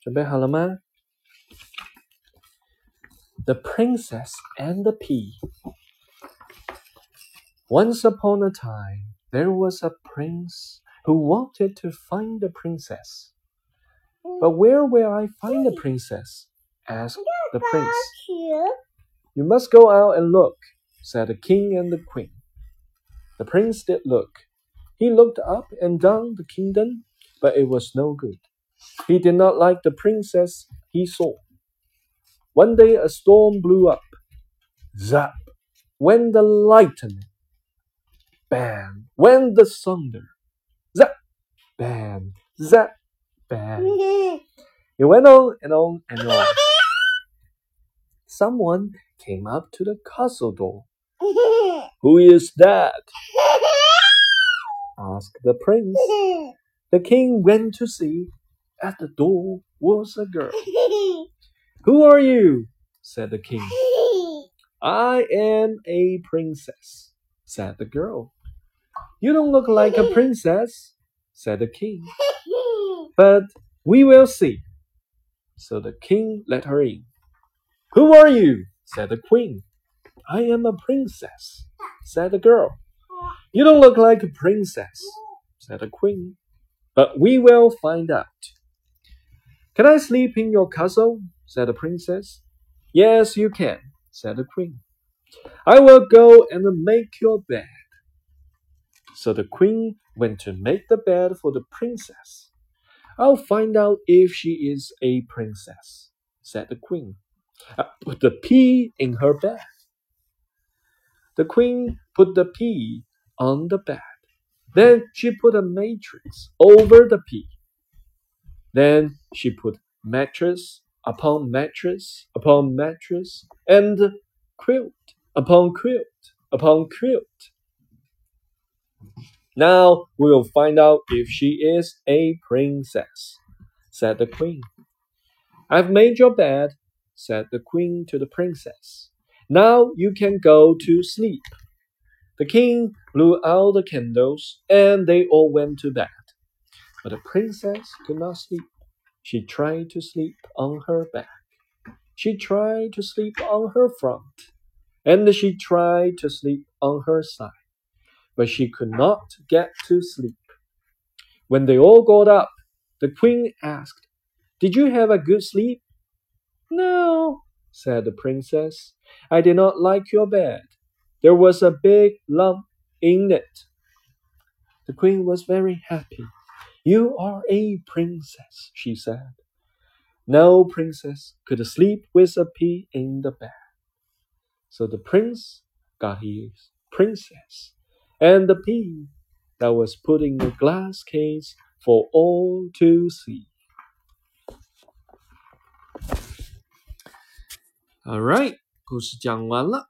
准备好了吗？The Princess and the Pea. Once upon a time, there was a prince who wanted to find the princess. But where will I find the princess? asked the prince. You must go out and look, said the king and the queen. The prince did look. He looked up and down the kingdom, but it was no good. He did not like the princess he saw. One day a storm blew up. Zap! Went the lightning. Bam! Went the thunder. Zap! Bam! Zap! Bam! It went on and on and on. Someone came up to the castle door. Who is that? asked the prince. The king went to see. At the door was a girl. Who are you? said the king. I am a princess, said the girl. You don't look like a princess, said the king. But we will see. So the king let her in. Who are you? said the queen. I am a princess, said the girl. You don't look like a princess, said the queen. But we will find out. Can I sleep in your castle? said the princess. Yes, you can, said the queen. I will go and make your bed. So the queen went to make the bed for the princess. I'll find out if she is a princess, said the queen. Uh, put the pea in her bed. The queen put the pea on the bed. Then she put a mattress over the pea. Then she put mattress upon mattress upon mattress and quilt upon quilt upon quilt. Now we will find out if she is a princess, said the queen. I've made your bed, said the queen to the princess. Now you can go to sleep. The king blew out the candles, and they all went to bed. But the princess could not sleep. She tried to sleep on her back. She tried to sleep on her front. And she tried to sleep on her side. But she could not get to sleep. When they all got up, the queen asked, Did you have a good sleep? No, said the princess. I did not like your bed. There was a big lump in it. The queen was very happy. You are a princess, she said. No princess could sleep with a pea in the bed. So the prince got his princess and the pea that was put in a glass case for all to see. All right，故事讲完了。